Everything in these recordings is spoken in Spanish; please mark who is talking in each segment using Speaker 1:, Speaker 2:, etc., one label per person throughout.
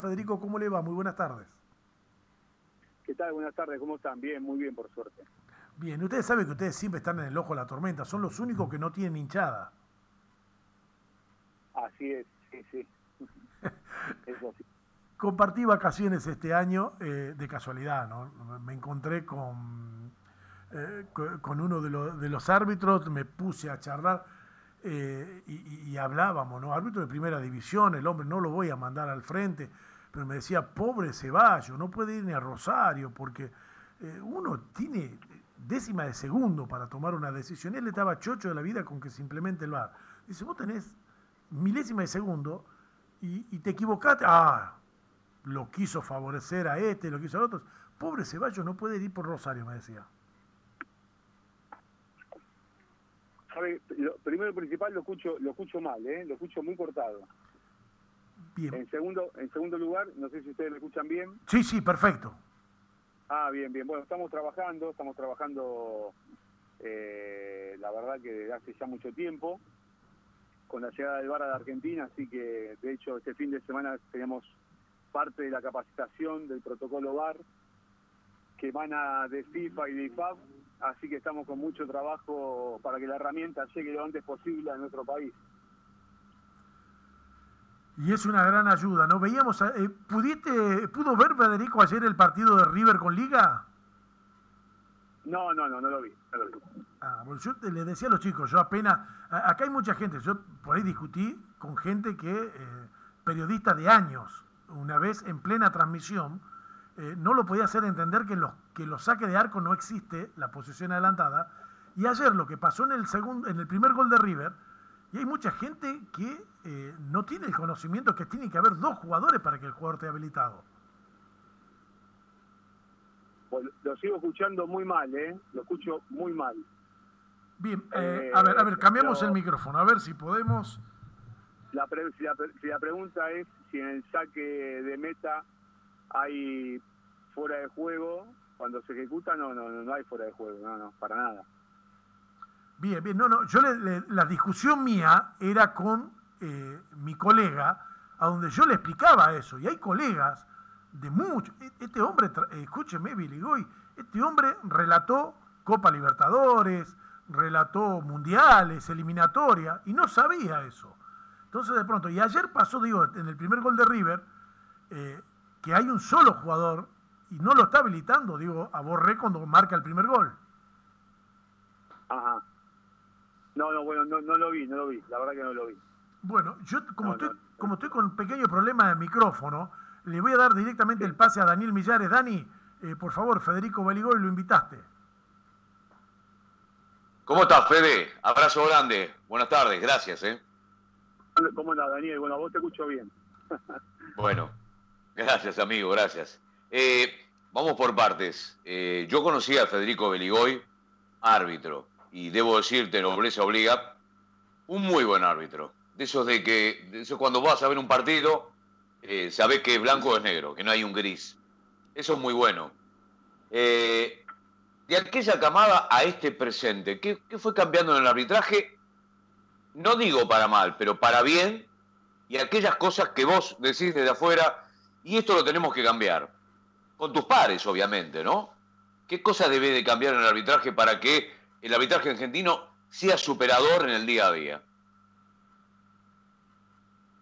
Speaker 1: Federico, ¿cómo le va? Muy buenas tardes.
Speaker 2: ¿Qué tal? Buenas tardes, ¿cómo están? Bien, muy bien, por suerte.
Speaker 1: Bien, ustedes saben que ustedes siempre están en el ojo de la tormenta, son los únicos que no tienen hinchada.
Speaker 2: Así es, sí, sí. Eso sí.
Speaker 1: Compartí vacaciones este año de casualidad, ¿no? Me encontré con, con uno de, de, los árbitros, me puse a charlar y, y, hablábamos, ¿no? Árbitro de primera división, el hombre no lo voy a mandar al frente, pero me decía, pobre Ceballos, no puede ir ni a Rosario, porque uno tiene décima de segundo para tomar una decisión. Él estaba chocho de la vida con que simplemente el VAR. Dice, vos tenés milésima de segundo y, te equivocaste. Ah, lo quiso favorecer a este, lo quiso a otros. Pobre Ceballos no puede ir por Rosario, me decía.
Speaker 2: Sabe, lo, primero principal lo escucho, lo escucho mal, ¿eh? lo escucho muy cortado.
Speaker 1: Bien.
Speaker 2: En segundo, en segundo lugar, no sé si ustedes me escuchan bien.
Speaker 1: Sí, sí, perfecto.
Speaker 2: Ah, bien, bien. Bueno, estamos trabajando, estamos trabajando, eh, la verdad que desde hace ya mucho tiempo, con la llegada del VAR a la Argentina, así que de hecho este fin de semana teníamos parte de la capacitación del protocolo VAR que emana de FIFA y de IFAB, así que estamos con mucho trabajo para que la herramienta llegue lo antes posible a nuestro país.
Speaker 1: Y es una gran ayuda, ¿no? Veíamos, eh, ¿pudiste, ¿pudo ver Federico ayer el partido de River con Liga?
Speaker 2: No, no, no, no lo vi, no lo vi.
Speaker 1: Ah, bueno, yo le decía a los chicos, yo apenas, acá hay mucha gente, yo por ahí discutí con gente que, eh, periodista de años, una vez en plena transmisión, eh, no lo podía hacer entender que los, que los saques de arco no existe, la posición adelantada, y ayer lo que pasó en el, segundo, en el primer gol de River, y hay mucha gente que eh, no tiene el conocimiento que tiene que haber dos jugadores para que el jugador esté habilitado.
Speaker 2: Lo sigo escuchando muy mal, ¿eh? Lo escucho muy mal.
Speaker 1: Bien, eh, a ver, a ver, cambiamos el micrófono, a ver si podemos.
Speaker 2: La, pre- si, la, pre- si la pregunta es si en el saque de meta hay fuera de juego, cuando se ejecuta, no, no, no, no hay fuera de juego, no, no, para nada.
Speaker 1: Bien, bien, no, no, yo le- la discusión mía era con eh, mi colega, a donde yo le explicaba eso, y hay colegas de mucho. Este hombre, escúcheme, Billy Goy, este hombre relató Copa Libertadores, relató mundiales, eliminatoria, y no sabía eso. Entonces, de pronto, y ayer pasó, digo, en el primer gol de River, eh, que hay un solo jugador y no lo está habilitando, digo, a Borré cuando marca el primer gol.
Speaker 2: Ajá. No, no, bueno, no, no lo vi, no lo vi, la verdad que no lo vi.
Speaker 1: Bueno, yo como,
Speaker 2: No,
Speaker 1: estoy,
Speaker 2: no.
Speaker 1: como estoy con un pequeño problema de micrófono, le voy a dar directamente el pase a Daniel Millares. Dani, eh, por favor, Federico Beligoy, lo invitaste.
Speaker 3: ¿Cómo estás, Fede? Abrazo grande. Buenas tardes, gracias, ¿eh?
Speaker 2: ¿Cómo anda, Daniel? Bueno, a vos te escucho bien.
Speaker 3: Bueno, gracias, amigo, gracias. Eh, vamos por partes. Eh, yo conocí a Federico Beligoy, árbitro, y debo decirte, nobleza obliga, un muy buen árbitro. De esos de que, de cuando vas a ver un partido, eh, sabes que blanco es negro, que no hay un gris. Eso es muy bueno. Eh, de aquella camada a este presente, ¿qué, qué fue cambiando en el arbitraje? No digo para mal, pero para bien, y aquellas cosas que vos decís desde afuera, y esto lo tenemos que cambiar. Con tus pares, obviamente, ¿no? ¿Qué cosa debe de cambiar en el arbitraje para que el arbitraje argentino sea superador en el día a día?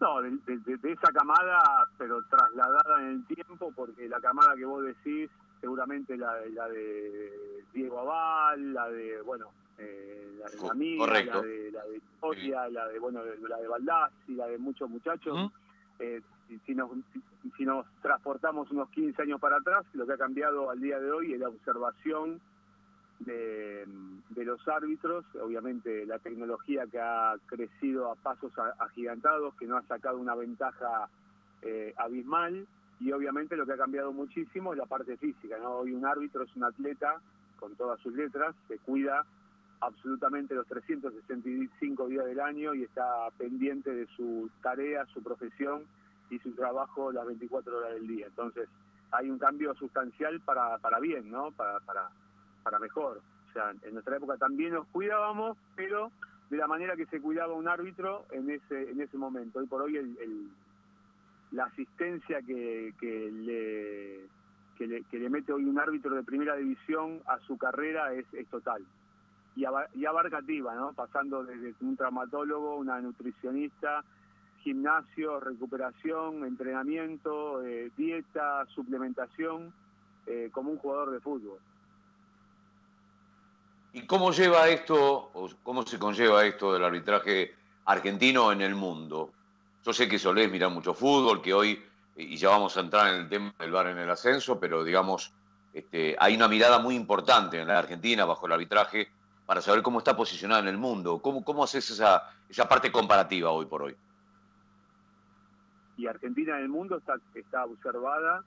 Speaker 2: No, de, de- de- de esa camada, pero trasladada en el tiempo, porque la camada que vos decís, seguramente la, de- la de Diego Aval, la de, bueno, eh, la de
Speaker 3: correcto.
Speaker 2: la de, la de Victoria, la de, bueno, de- la de Baldassi, la de muchos muchachos. Eh, si, si nos, si, si nos transportamos unos 15 años para atrás, lo que ha cambiado al día de hoy es la observación de, los árbitros, obviamente la tecnología que ha crecido a pasos agigantados, que no ha sacado una ventaja eh, abismal, y obviamente lo que ha cambiado muchísimo es la parte física, ¿no? Hoy un árbitro es un atleta con todas sus letras, se cuida absolutamente los 365 días del año y está pendiente de su tarea, su profesión y su trabajo las 24 horas del día. Entonces, hay un cambio sustancial para, para bien, ¿no? Para, para, para mejor. O sea, en nuestra época también nos cuidábamos, pero de la manera que se cuidaba un árbitro en ese en ese momento. Hoy por hoy el, el, la asistencia que, que le, que le, mete hoy un árbitro de primera división a su carrera es, total y, abarcativa, ¿no? pasando desde un traumatólogo, una nutricionista, gimnasio, recuperación, entrenamiento, eh, dieta, suplementación, eh, como un jugador de fútbol.
Speaker 3: ¿Y cómo lleva esto, o cómo se conlleva esto del arbitraje argentino en el mundo? Yo sé que solés mirar mucho fútbol, que hoy, y ya vamos a entrar en el tema del bar en el ascenso, pero digamos, este, hay una mirada muy importante en la Argentina bajo el arbitraje para saber cómo está posicionada en el mundo. ¿Cómo, cómo haces esa, esa parte comparativa hoy por hoy?
Speaker 2: Y Argentina en el mundo está, está observada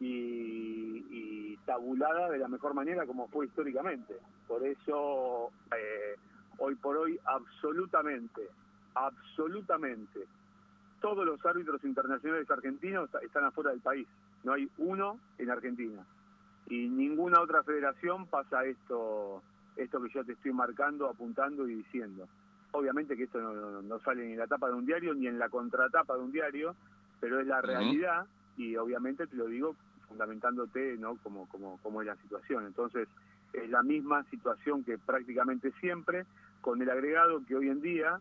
Speaker 2: y, tabulada de la mejor manera como fue históricamente. Por eso, eh, hoy por hoy, absolutamente, absolutamente, todos los árbitros internacionales argentinos están afuera del país. No hay uno en Argentina. Y ninguna otra federación pasa esto esto que yo te estoy marcando, apuntando y diciendo. Obviamente que esto no, sale ni en la tapa de un diario ni en la contratapa de un diario, pero es la realidad y obviamente te lo digo fundamentándote no como, como, como es la situación. Entonces, es la misma situación que prácticamente siempre, con el agregado que hoy en día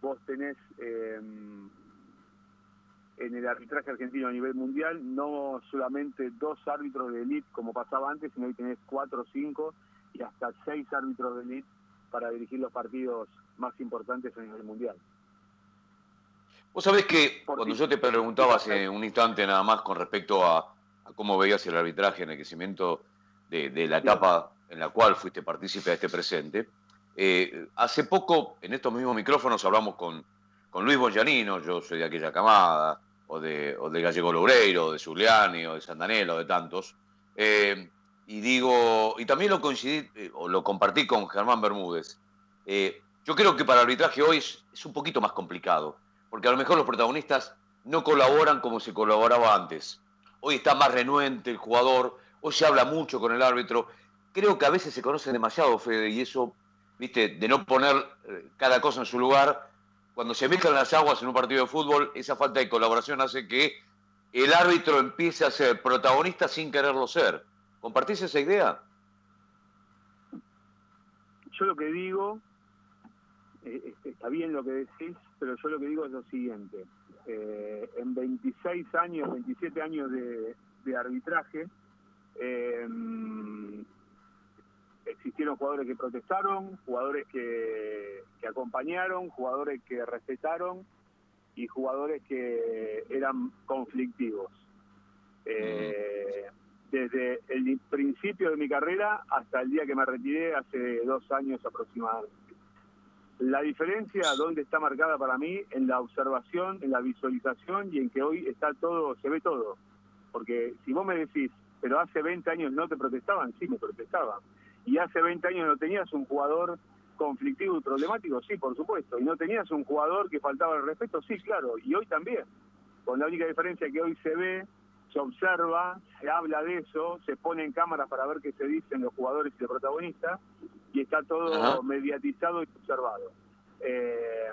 Speaker 2: vos tenés em, en el arbitraje argentino a nivel mundial no solamente dos árbitros de élite como pasaba antes, sino que tenés cuatro cinco y hasta seis árbitros de elite para dirigir los partidos más importantes a nivel mundial.
Speaker 3: Vos sabés que cuando yo te preguntaba hace un instante nada más con respecto a, cómo veías el arbitraje en el crecimiento de, la etapa en la cual fuiste partícipe de este presente, eh, hace poco en estos mismos micrófonos hablamos con, Luis Boyanino, yo soy de aquella camada, o de, o de Gallego Loureiro, o de Zuliani, o de Sandanelo, de tantos, eh, y digo, y también lo coincidí, eh, o lo compartí con Germán Bermúdez. Yo creo que para el arbitraje hoy es, un poquito más complicado, porque a lo mejor los protagonistas no colaboran como se colaboraba antes. Hoy está más renuente el jugador, hoy se habla mucho con el árbitro. Creo que a veces se conoce demasiado, Fede, y eso, viste, de no poner eh, cada cosa en su lugar. Cuando se mezclan las aguas en un partido de fútbol, esa falta de colaboración hace que el árbitro empiece a ser protagonista sin quererlo ser. ¿Compartís esa idea?
Speaker 2: Yo lo que digo, eh, está bien lo que decís, pero yo lo que digo es lo siguiente. Eh, en 26 años, 27 años de, arbitraje, em, existieron jugadores que protestaron, jugadores que, acompañaron, jugadores que respetaron y jugadores que eran conflictivos. Eh, desde el principio de mi carrera hasta el día que me retiré hace dos años aproximadamente. La diferencia, ¿dónde está marcada para mí? En la observación, en la visualización y en que hoy está todo, se ve todo. Porque si vos me decís, pero hace 20 años no te protestaban, sí me protestaban. Y hace 20 años no tenías un jugador conflictivo y problemático, sí, por supuesto. Y no tenías un jugador que faltaba el respeto, sí, claro. Y hoy también. Con la única diferencia que hoy se ve se observa, se habla de eso, se pone en cámara para ver qué se dicen los jugadores y los protagonistas, y está todo mediatizado y observado. Eh,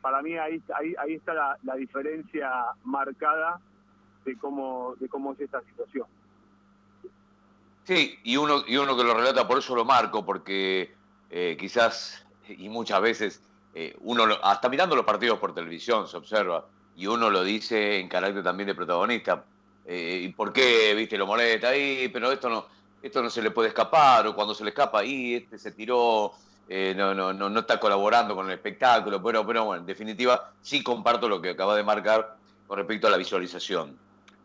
Speaker 2: para mí ahí, ahí, ahí está la, diferencia marcada de cómo, de cómo es esta situación.
Speaker 3: Sí, y uno, y uno que lo relata, por eso lo marco, porque eh, quizás, y muchas veces, eh, uno, hasta mirando los partidos por televisión se observa, y uno lo dice en carácter también de protagonista, eh, ¿Y por qué, viste, lo molesta ahí? Pero esto no, esto no se le puede escapar, o cuando se le escapa ahí, este se tiró, eh, no, no, no, no está colaborando con el espectáculo, pero, pero bueno, en definitiva sí comparto lo que acaba de marcar con respecto a la visualización.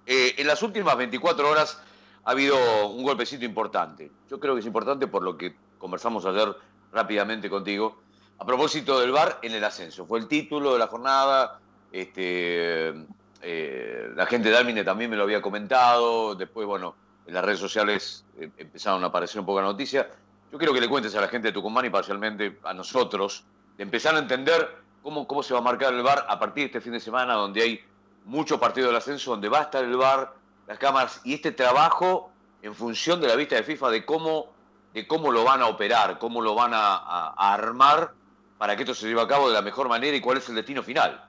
Speaker 3: Eh, en las últimas 24 horas ha habido un golpecito importante. Yo creo que es importante por lo que conversamos ayer rápidamente contigo. A propósito del VAR en el ascenso. Fue el título de la jornada. Este, eh, la gente de Almine también me lo había comentado, después, bueno, en las redes sociales eh, empezaron a aparecer un poco la noticia. Yo quiero que le cuentes a la gente de Tucumán y parcialmente a nosotros, de empezar a entender cómo, cómo se va a marcar el bar a partir de este fin de semana, donde hay muchos partidos del ascenso, donde va a estar el bar, las cámaras y este trabajo en función de la vista de FIFA de cómo, de cómo lo van a operar, cómo lo van a armar para que esto se lleve a cabo de la mejor manera y cuál es el destino final.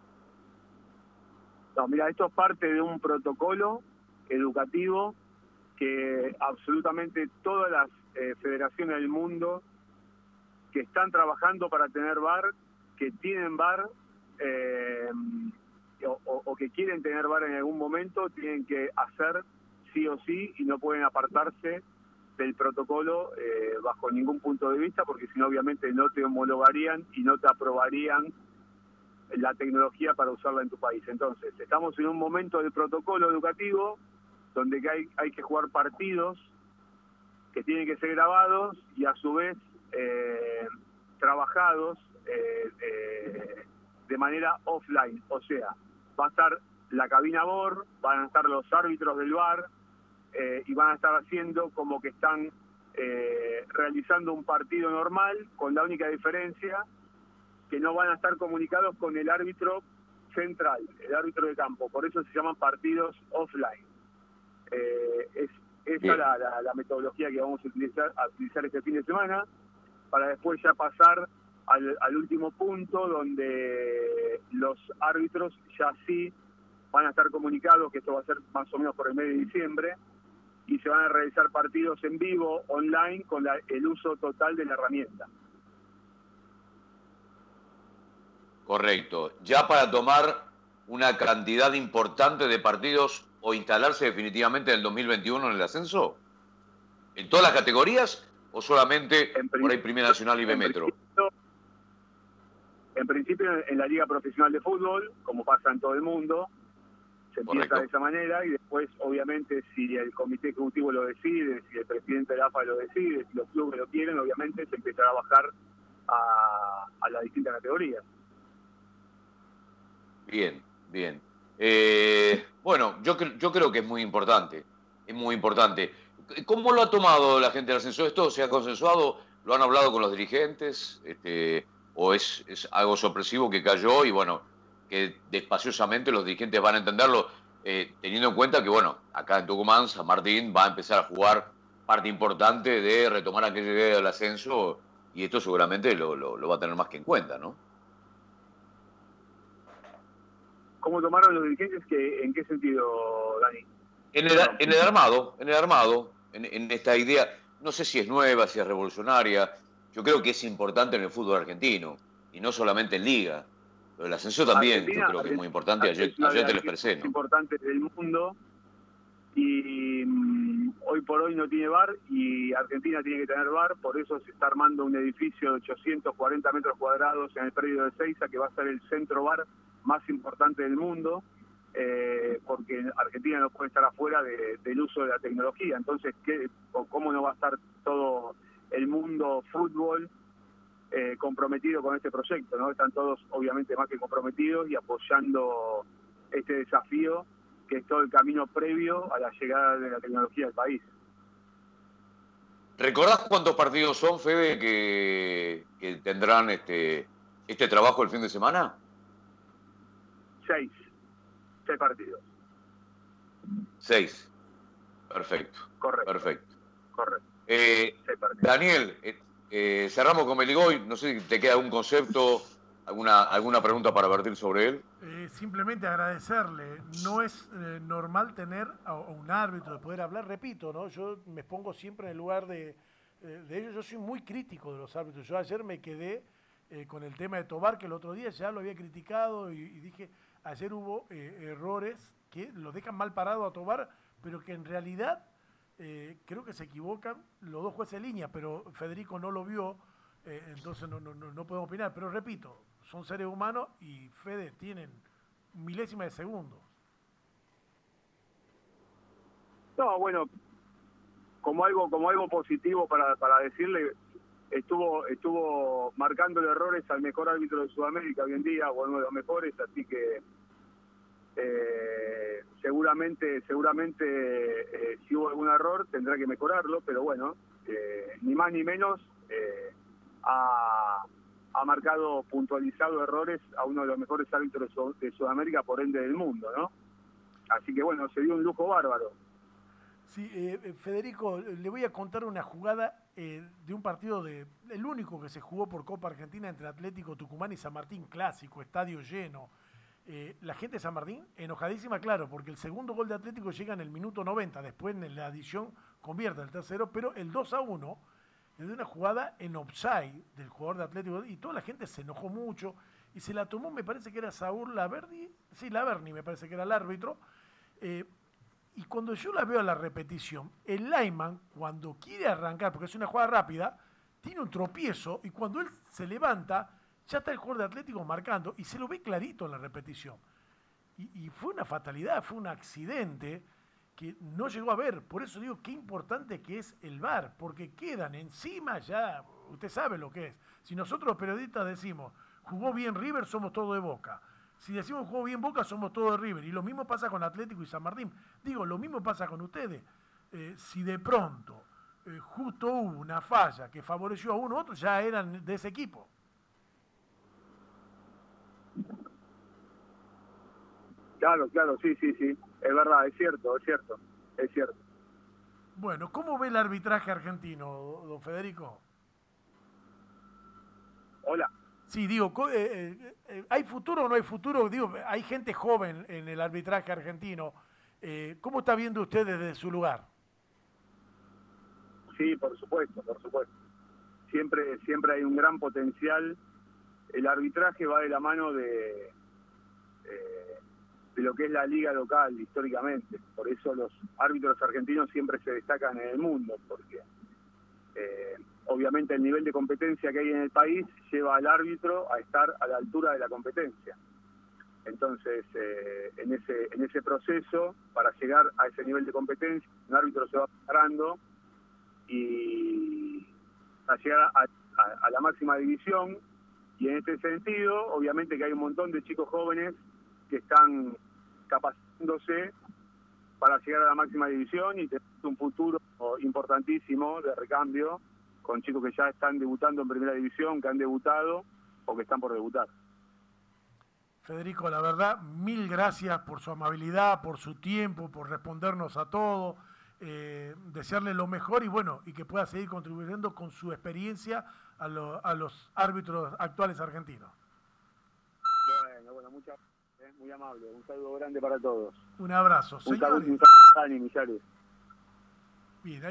Speaker 2: No, mira, esto es parte de un protocolo educativo que absolutamente todas las eh, federaciones del mundo que están trabajando para tener bar, que tienen bar eh, o, que quieren tener bar en algún momento, tienen que hacer sí o sí y no pueden apartarse del protocolo eh, bajo ningún punto de vista, porque si no obviamente no te homologarían y no te aprobarían la tecnología para usarla en tu país. Entonces, estamos en un momento del protocolo educativo donde hay, hay que jugar partidos que tienen que ser grabados y a su vez eh, trabajados eh, eh, de manera offline. O sea, va a estar la cabina BOR, van a estar los árbitros del bar y van a estar haciendo como que están realizando un partido normal, con la única diferencia que no van a estar comunicados con el árbitro central, el árbitro de campo. Por eso se llaman partidos offline. Eh, es esa la, la, metodología que vamos a utilizar, a utilizar este fin de semana, para después ya pasar al, al último punto donde los árbitros ya sí van a estar comunicados, que esto va a ser más o menos por el mes de diciembre, y se van a realizar partidos en vivo, online, con el uso total de la herramienta.
Speaker 3: Correcto. Ya para tomar una cantidad importante de partidos o instalarse definitivamente en el 2021 en el ascenso? ¿En todas las categorías o solamente por ahí Primera Nacional y B Metro?
Speaker 2: En principio, en la Liga Profesional de Fútbol, como pasa en todo el mundo, se empieza de esa manera y después, obviamente, si el comité ejecutivo lo decide, si el presidente de la AFA lo decide, si los clubes lo quieren, obviamente se empezará a bajar a, a las distintas categorías.
Speaker 3: Bien, bien. Eh, bueno, yo, yo creo que es muy importante, es muy importante. ¿Cómo lo ha tomado la gente del ascenso? ¿Esto se ha consensuado? ¿Lo han hablado con los dirigentes? Este, ¿O es, es algo sorpresivo que cayó y bueno, que despaciosamente los dirigentes van a entenderlo, eh, teniendo en cuenta que bueno, acá en Tucumán San Martín va a empezar a jugar parte importante de retomar idea del ascenso y esto seguramente lo, lo va a tener más que en cuenta, ¿no?
Speaker 2: ¿Cómo tomaron los dirigentes? Que, ¿En qué sentido, Dani?
Speaker 3: En el, en el armado, en el armado, en, esta idea, no sé si es nueva, si es revolucionaria, yo creo que es importante en el fútbol argentino, y no solamente en Liga. el ascenso también, yo creo que es muy importante, ayer, ayer te lo expresé.
Speaker 2: ¿no? Es importante del mundo, y mm, hoy por hoy no tiene bar, y Argentina tiene que tener bar, por eso se está armando un edificio de 840 metros cuadrados en el predio de Seiza, que va a ser el centro bar más importante del mundo, eh, porque Argentina no puede estar afuera del uso de la tecnología. Entonces, ¿qué, ¿cómo no va a estar todo el mundo fútbol eh, comprometido con este proyecto? no Están todos, obviamente, más que comprometidos y apoyando este desafío que es todo el camino previo a la llegada de la tecnología al país.
Speaker 3: ¿Recordás cuántos partidos son, Fede, que, que tendrán este, este trabajo el fin de semana?
Speaker 2: Seis, seis partidos.
Speaker 3: Seis. Perfecto.
Speaker 2: Correcto.
Speaker 3: Perfecto.
Speaker 2: Correcto.
Speaker 3: Eh, Daniel, eh, eh, cerramos con Meligoy. No sé si te queda algún concepto, alguna, alguna pregunta para vertir sobre él.
Speaker 1: simplemente agradecerle. No es normal tener a, un árbitro de poder hablar. Repito, ¿no? Yo me pongo siempre en el lugar de, de ellos. Yo soy muy crítico de los árbitros. Yo ayer me quedé con el tema de Tobar, que el otro día ya lo había criticado y dije ayer hubo eh, errores que lo dejan mal parado a Tobar, pero que en realidad eh, creo que se equivocan los dos jueces de línea, pero Federico no lo vio, eh, entonces no, no, podemos opinar. Pero repito, son seres humanos y Fede tienen milésimas de segundos.
Speaker 2: No, bueno, como algo como algo positivo para, para decirle, estuvo estuvo marcando errores al mejor árbitro de Sudamérica hoy en día, o uno de los mejores, así que eh, seguramente seguramente eh, si hubo algún error tendrá que mejorarlo, pero bueno, eh, ni más ni menos ha, ha, marcado puntualizado errores a uno de los mejores árbitros de Sudamérica, por ende del mundo, ¿no? Así que bueno, se dio un lujo bárbaro.
Speaker 1: Sí, Federico, le voy a contar una jugada de un partido de el único que se jugó por Copa Argentina entre Atlético Tucumán y San Martín clásico, estadio lleno eh, la gente de San Martín enojadísima, claro, porque el segundo gol de Atlético llega en el minuto 90, después en la adición convierte el tercero, pero el 2 a 1 es de una jugada en offside del jugador de Atlético y toda la gente se enojó mucho y se la tomó, me parece que era Saúl Laverdi, sí, Laverni me parece que era el árbitro, eh, y cuando yo la veo a la repetición, el Lyman, cuando quiere arrancar, porque es una jugada rápida, tiene un tropiezo y cuando él se levanta, ya está el jugador de Atlético marcando y se lo ve clarito en la repetición. Y, fue una fatalidad, fue un accidente que no llegó a ver. Por eso digo qué importante que es el VAR, porque quedan encima ya, usted sabe lo que es. Si nosotros los periodistas decimos, jugó bien River, somos todos de Boca. Si decimos jugó bien Boca, somos todos de River. Y lo mismo pasa con Atlético y San Martín. Digo, lo mismo pasa con ustedes. Eh, si de pronto eh, justo hubo una falla que favoreció a uno u otro, ya eran de ese equipo.
Speaker 2: Claro, claro, sí, sí, sí. Es verdad, es cierto, es cierto, es cierto.
Speaker 1: Bueno, ¿cómo ve el arbitraje argentino, don Federico?
Speaker 2: Hola.
Speaker 1: Sí, digo, eh, eh, ¿hay futuro o no hay futuro? Digo, hay gente joven en el arbitraje argentino. Eh, ¿Cómo está viendo usted desde su lugar?
Speaker 2: Sí, por supuesto, por supuesto. Siempre, siempre hay un gran potencial. El arbitraje va de la mano de, de lo que es la liga local históricamente. Por eso los árbitros argentinos siempre se destacan en el mundo, porque eh, obviamente el nivel de competencia que hay en el país lleva al árbitro a estar a la altura de la competencia. Entonces, eh, en, ese, en ese proceso, para llegar a ese nivel de competencia, un árbitro se va preparando y a llegar a, a la máxima división. Y en este sentido, obviamente que hay un montón de chicos jóvenes que están capacitándose para llegar a la máxima división y tener un futuro importantísimo de recambio con chicos que ya están debutando en primera división, que han debutado o que están por debutar.
Speaker 1: Federico, la verdad, mil gracias por su amabilidad, por su tiempo, por respondernos a todo. Eh, desearle lo mejor y bueno, y que pueda seguir contribuyendo con su experiencia a, lo, a los árbitros actuales argentinos.
Speaker 2: Bueno, bueno, muchas gracias, muy amable. Un saludo grande para todos.
Speaker 1: Un abrazo.
Speaker 2: Un
Speaker 1: Señores.
Speaker 2: saludo, un saludo, Millares.
Speaker 1: Bien,